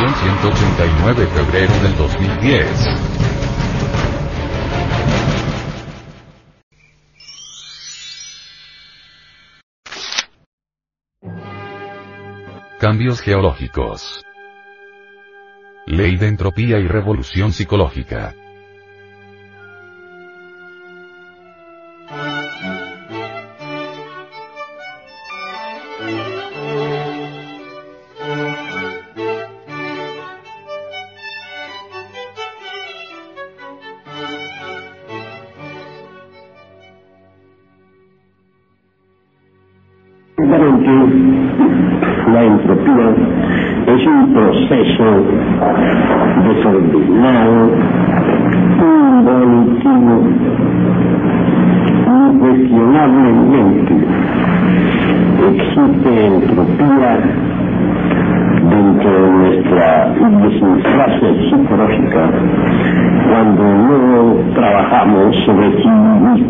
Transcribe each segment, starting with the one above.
edición 189 febrero del 2010. Cambios geológicos. Ley de entropía y revolución psicológica. La entropía es un proceso desordenado, involutivo, incuestionablemente existe entropía dentro de nuestra idiosincrasia psicológica cuando no trabajamos sobre sí mismos,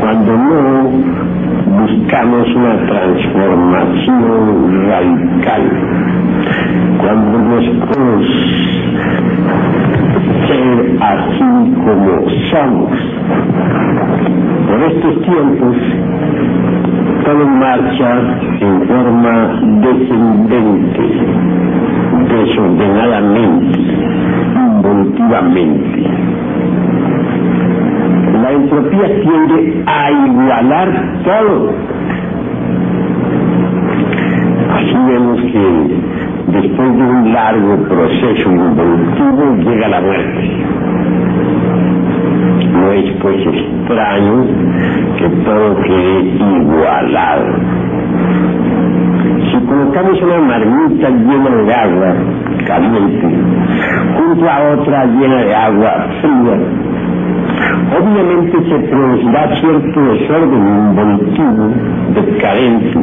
cuando no buscamos una transformación radical, cuando nos podemos ser así como somos. Por estos tiempos, todo marcha en forma descendente, desordenadamente, involutivamente la entropía tiende a igualar todo. Así vemos que después de un largo proceso involutivo llega la muerte. No es pues extraño que todo quede igualado. Si colocamos una marmita llena de agua caliente junto a otra llena de agua fría, obviamente se producirá cierto desorden involutivo, decadente,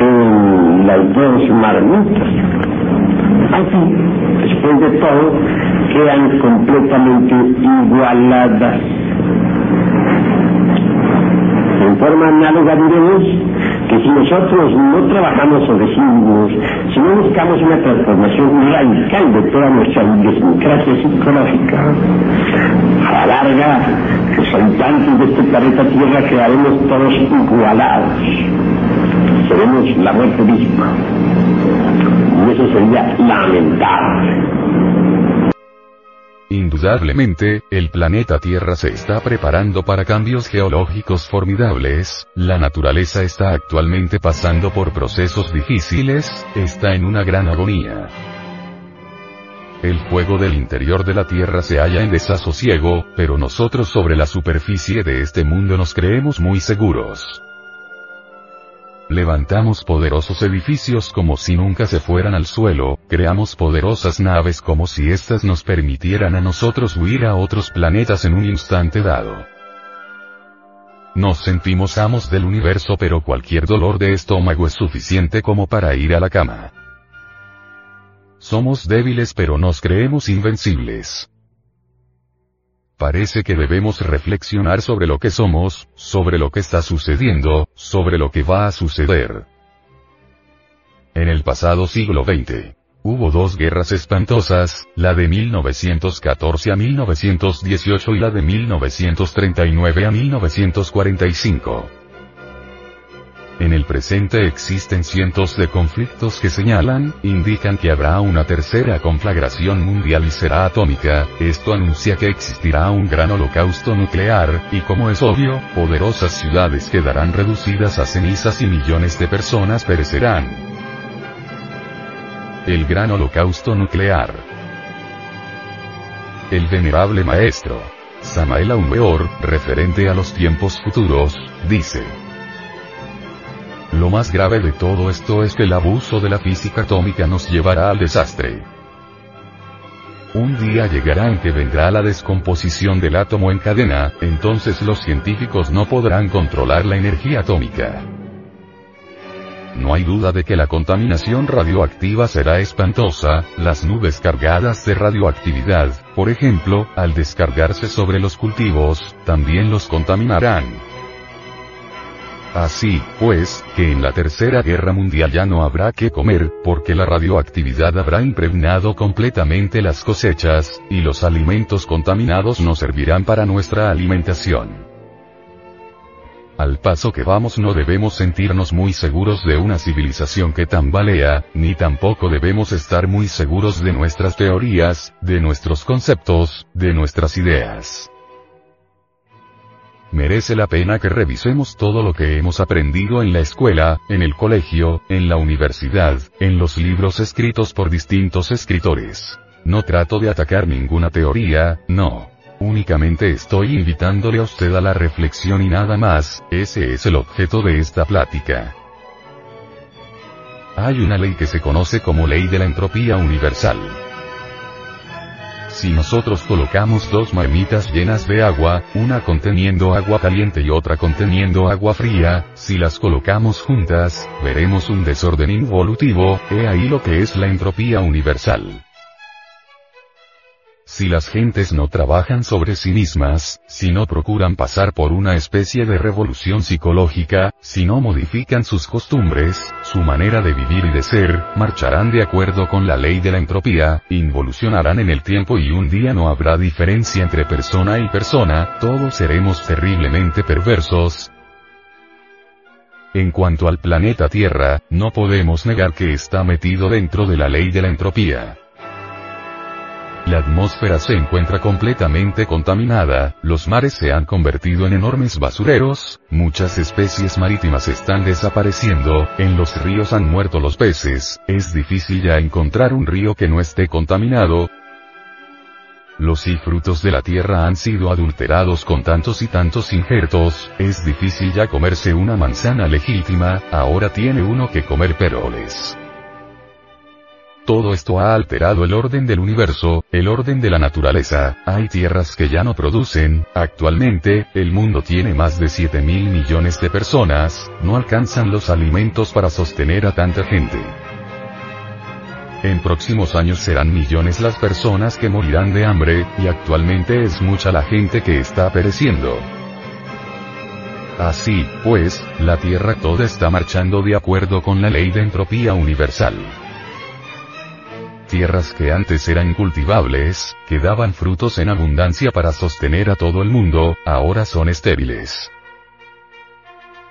en las dos marmitas. Así, después de todo, quedan completamente igualadas. En forma análoga diremos que si nosotros no trabajamos sobre sí mismos, si no buscamos una transformación radical de toda nuestra idiosincrasia psicológica, a la larga, los habitantes de este planeta Tierra quedaremos todos igualados. Seremos la muerte misma. Y eso sería lamentable. Indudablemente, el planeta Tierra se está preparando para cambios geológicos formidables, la naturaleza está actualmente pasando por procesos difíciles, está en una gran agonía. El fuego del interior de la Tierra se halla en desasosiego, pero nosotros sobre la superficie de este mundo nos creemos muy seguros. Levantamos poderosos edificios como si nunca se fueran al suelo, creamos poderosas naves como si éstas nos permitieran a nosotros huir a otros planetas en un instante dado. Nos sentimos amos del universo pero cualquier dolor de estómago es suficiente como para ir a la cama. Somos débiles pero nos creemos invencibles. Parece que debemos reflexionar sobre lo que somos, sobre lo que está sucediendo, sobre lo que va a suceder. En el pasado siglo XX, hubo dos guerras espantosas, la de 1914 a 1918 y la de 1939 a 1945. En el presente existen cientos de conflictos que señalan, indican que habrá una tercera conflagración mundial y será atómica, esto anuncia que existirá un gran holocausto nuclear, y como es obvio, poderosas ciudades quedarán reducidas a cenizas y millones de personas perecerán. El gran holocausto nuclear. El venerable maestro, Samael Aumeor, referente a los tiempos futuros, dice, lo más grave de todo esto es que el abuso de la física atómica nos llevará al desastre. Un día llegará en que vendrá la descomposición del átomo en cadena, entonces los científicos no podrán controlar la energía atómica. No hay duda de que la contaminación radioactiva será espantosa, las nubes cargadas de radioactividad, por ejemplo, al descargarse sobre los cultivos, también los contaminarán. Así, pues, que en la Tercera Guerra Mundial ya no habrá que comer, porque la radioactividad habrá impregnado completamente las cosechas, y los alimentos contaminados no servirán para nuestra alimentación. Al paso que vamos no debemos sentirnos muy seguros de una civilización que tambalea, ni tampoco debemos estar muy seguros de nuestras teorías, de nuestros conceptos, de nuestras ideas. Merece la pena que revisemos todo lo que hemos aprendido en la escuela, en el colegio, en la universidad, en los libros escritos por distintos escritores. No trato de atacar ninguna teoría, no. Únicamente estoy invitándole a usted a la reflexión y nada más, ese es el objeto de esta plática. Hay una ley que se conoce como ley de la entropía universal. Si nosotros colocamos dos marmitas llenas de agua, una conteniendo agua caliente y otra conteniendo agua fría, si las colocamos juntas, veremos un desorden involutivo, he ahí lo que es la entropía universal. Si las gentes no trabajan sobre sí mismas, si no procuran pasar por una especie de revolución psicológica, si no modifican sus costumbres, su manera de vivir y de ser, marcharán de acuerdo con la ley de la entropía, involucionarán en el tiempo y un día no habrá diferencia entre persona y persona, todos seremos terriblemente perversos, en cuanto al planeta Tierra, no podemos negar que está metido dentro de la ley de la entropía. La atmósfera se encuentra completamente contaminada, los mares se han convertido en enormes basureros, muchas especies marítimas están desapareciendo, en los ríos han muerto los peces, es difícil ya encontrar un río que no esté contaminado, los y frutos de la tierra han sido adulterados con tantos y tantos injertos, es difícil ya comerse una manzana legítima, ahora tiene uno que comer peroles. Todo esto ha alterado el orden del universo, el orden de la naturaleza, hay tierras que ya no producen, actualmente, el mundo tiene más de 7 mil millones de personas, no alcanzan los alimentos para sostener a tanta gente. En próximos años serán millones las personas que morirán de hambre, y actualmente es mucha la gente que está pereciendo. Así, pues, la Tierra toda está marchando de acuerdo con la ley de entropía universal tierras que antes eran cultivables, que daban frutos en abundancia para sostener a todo el mundo, ahora son estériles.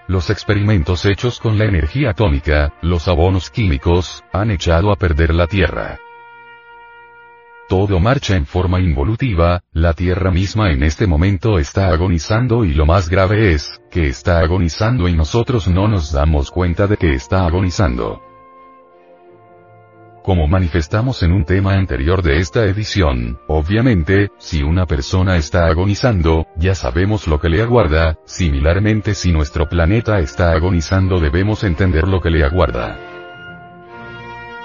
Los experimentos hechos con la energía atómica, los abonos químicos, han echado a perder la Tierra. Todo marcha en forma involutiva, la Tierra misma en este momento está agonizando y lo más grave es, que está agonizando y nosotros no nos damos cuenta de que está agonizando. Como manifestamos en un tema anterior de esta edición, obviamente, si una persona está agonizando, ya sabemos lo que le aguarda, similarmente si nuestro planeta está agonizando debemos entender lo que le aguarda.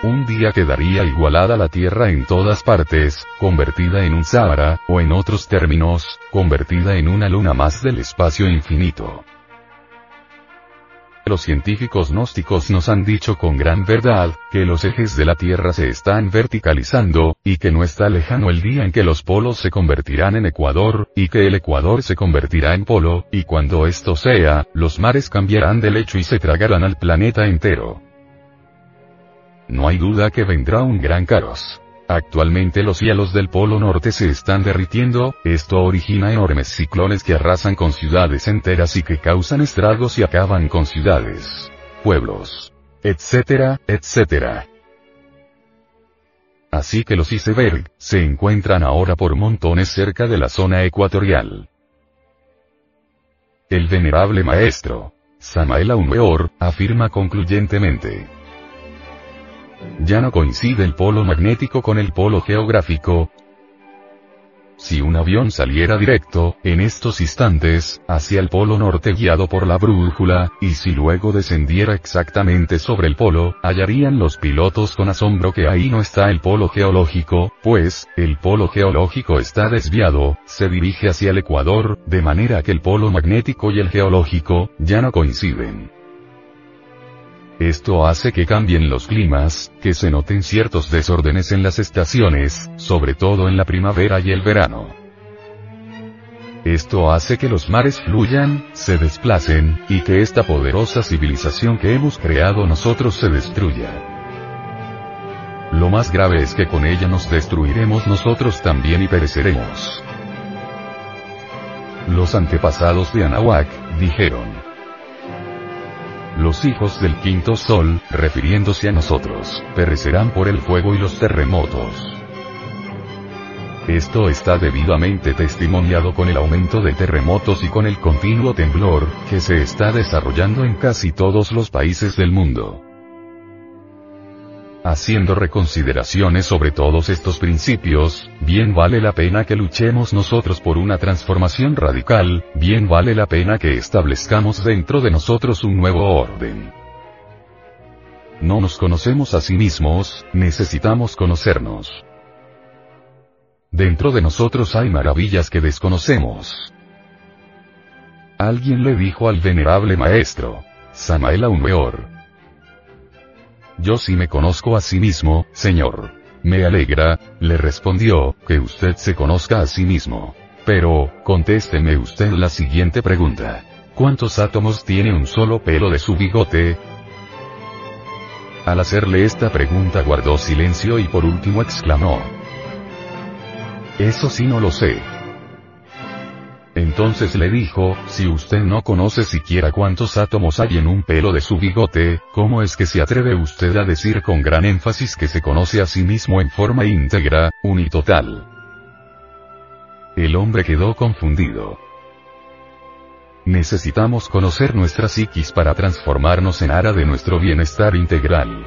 Un día quedaría igualada la Tierra en todas partes, convertida en un Sahara, o en otros términos, convertida en una luna más del espacio infinito. Los científicos gnósticos nos han dicho con gran verdad, que los ejes de la Tierra se están verticalizando, y que no está lejano el día en que los polos se convertirán en ecuador, y que el ecuador se convertirá en polo, y cuando esto sea, los mares cambiarán de lecho y se tragarán al planeta entero. No hay duda que vendrá un gran caos. Actualmente los hielos del Polo Norte se están derritiendo, esto origina enormes ciclones que arrasan con ciudades enteras y que causan estragos y acaban con ciudades, pueblos, etcétera, etcétera. Así que los iceberg, se encuentran ahora por montones cerca de la zona ecuatorial. El venerable maestro, Samael Weor, afirma concluyentemente, ya no coincide el polo magnético con el polo geográfico. Si un avión saliera directo, en estos instantes, hacia el polo norte guiado por la brújula, y si luego descendiera exactamente sobre el polo, hallarían los pilotos con asombro que ahí no está el polo geológico, pues, el polo geológico está desviado, se dirige hacia el ecuador, de manera que el polo magnético y el geológico, ya no coinciden. Esto hace que cambien los climas, que se noten ciertos desórdenes en las estaciones, sobre todo en la primavera y el verano. Esto hace que los mares fluyan, se desplacen, y que esta poderosa civilización que hemos creado nosotros se destruya. Lo más grave es que con ella nos destruiremos nosotros también y pereceremos. Los antepasados de Anahuac, dijeron. Los hijos del quinto sol, refiriéndose a nosotros, perecerán por el fuego y los terremotos. Esto está debidamente testimoniado con el aumento de terremotos y con el continuo temblor, que se está desarrollando en casi todos los países del mundo. Haciendo reconsideraciones sobre todos estos principios, bien vale la pena que luchemos nosotros por una transformación radical, bien vale la pena que establezcamos dentro de nosotros un nuevo orden. No nos conocemos a sí mismos, necesitamos conocernos. Dentro de nosotros hay maravillas que desconocemos. Alguien le dijo al venerable maestro, Samael Aumeor. Yo sí me conozco a sí mismo, señor. Me alegra, le respondió, que usted se conozca a sí mismo. Pero, contésteme usted la siguiente pregunta. ¿Cuántos átomos tiene un solo pelo de su bigote? Al hacerle esta pregunta guardó silencio y por último exclamó, eso sí no lo sé. Entonces le dijo, si usted no conoce siquiera cuántos átomos hay en un pelo de su bigote, ¿cómo es que se atreve usted a decir con gran énfasis que se conoce a sí mismo en forma íntegra, unitotal? El hombre quedó confundido. Necesitamos conocer nuestra psiquis para transformarnos en ara de nuestro bienestar integral.